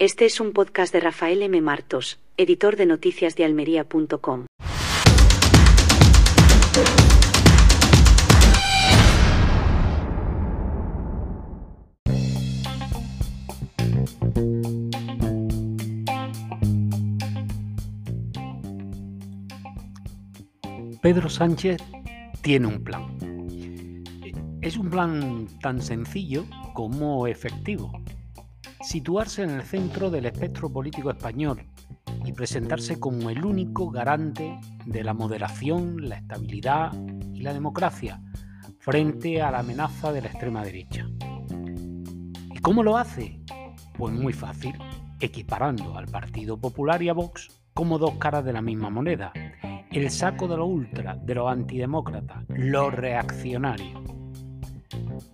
Este es un podcast de Rafael M. Martos, editor de noticias de almería.com. Pedro Sánchez tiene un plan. Es un plan tan sencillo como efectivo. Situarse en el centro del espectro político español y presentarse como el único garante de la moderación, la estabilidad y la democracia frente a la amenaza de la extrema derecha. ¿Y cómo lo hace? Pues muy fácil, equiparando al Partido Popular y a Vox como dos caras de la misma moneda el saco de lo ultra, de los antidemócratas, lo reaccionario.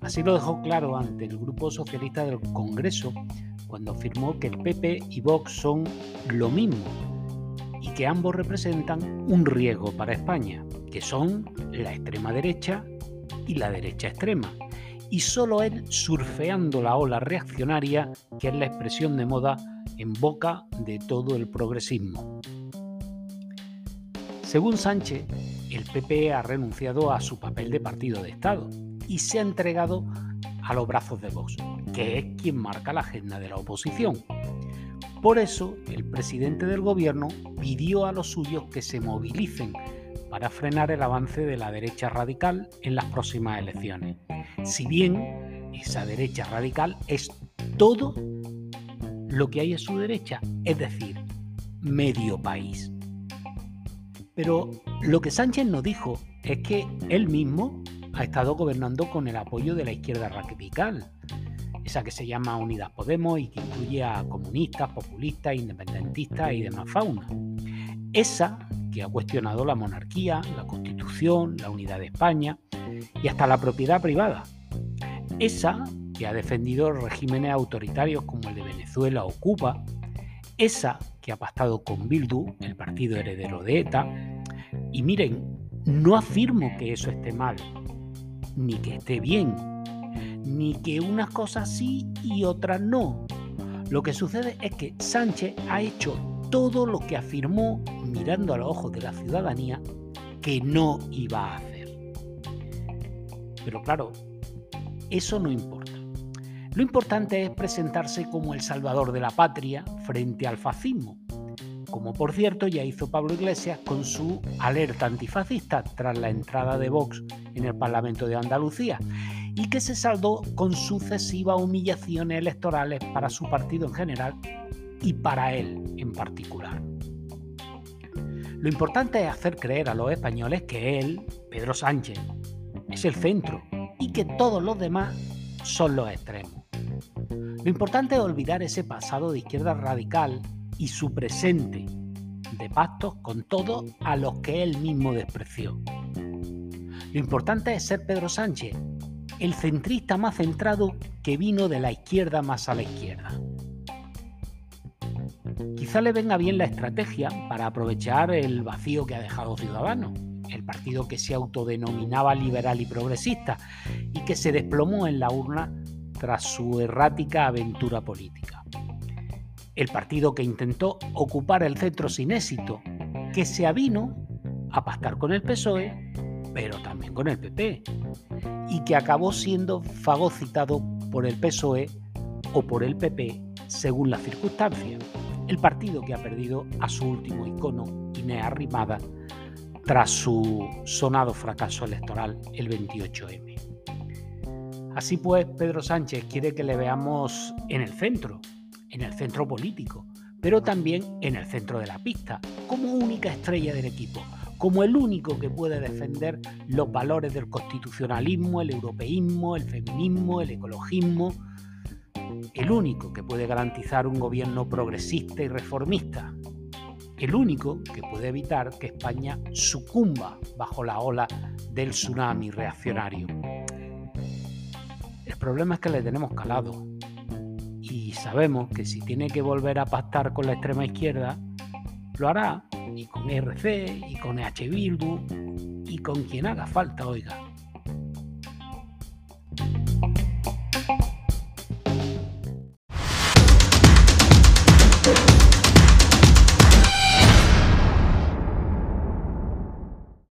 Así lo dejó claro ante el Grupo Socialista del Congreso cuando afirmó que el PP y Vox son lo mismo y que ambos representan un riesgo para España, que son la extrema derecha y la derecha extrema. Y solo él surfeando la ola reaccionaria, que es la expresión de moda en boca de todo el progresismo. Según Sánchez, el PP ha renunciado a su papel de partido de Estado y se ha entregado a los brazos de Vox, que es quien marca la agenda de la oposición. Por eso, el presidente del gobierno pidió a los suyos que se movilicen para frenar el avance de la derecha radical en las próximas elecciones. Si bien esa derecha radical es todo lo que hay a su derecha, es decir, medio país. Pero lo que Sánchez nos dijo es que él mismo ha estado gobernando con el apoyo de la izquierda radical, esa que se llama Unidas Podemos y que incluye a comunistas, populistas, independentistas y demás fauna. Esa que ha cuestionado la monarquía, la constitución, la unidad de España y hasta la propiedad privada. Esa que ha defendido regímenes autoritarios como el de Venezuela o Cuba. Esa que ha pactado con Bildu, el partido heredero de ETA. Y miren, no afirmo que eso esté mal, ni que esté bien, ni que unas cosas sí y otras no. Lo que sucede es que Sánchez ha hecho todo lo que afirmó mirando a los ojos de la ciudadanía que no iba a hacer. Pero claro, eso no importa. Lo importante es presentarse como el salvador de la patria frente al fascismo, como por cierto ya hizo Pablo Iglesias con su alerta antifascista tras la entrada de Vox en el Parlamento de Andalucía y que se saldó con sucesivas humillaciones electorales para su partido en general y para él en particular. Lo importante es hacer creer a los españoles que él, Pedro Sánchez, es el centro y que todos los demás son los extremos. Lo importante es olvidar ese pasado de izquierda radical y su presente de pactos con todos a los que él mismo despreció. Lo importante es ser Pedro Sánchez, el centrista más centrado que vino de la izquierda más a la izquierda. Quizá le venga bien la estrategia para aprovechar el vacío que ha dejado Ciudadanos, el partido que se autodenominaba liberal y progresista y que se desplomó en la urna tras su errática aventura política. El partido que intentó ocupar el centro sin éxito, que se avino a pactar con el PSOE, pero también con el PP, y que acabó siendo fagocitado por el PSOE o por el PP según las circunstancias. El partido que ha perdido a su último icono, Inés Arrimada, tras su sonado fracaso electoral el 28M. Así pues, Pedro Sánchez quiere que le veamos en el centro, en el centro político, pero también en el centro de la pista, como única estrella del equipo, como el único que puede defender los valores del constitucionalismo, el europeísmo, el feminismo, el ecologismo, el único que puede garantizar un gobierno progresista y reformista, el único que puede evitar que España sucumba bajo la ola del tsunami reaccionario. El problema es que le tenemos calado sabemos que si tiene que volver a pactar con la extrema izquierda, lo hará y con RC y con H Bildu y con quien haga falta, oiga.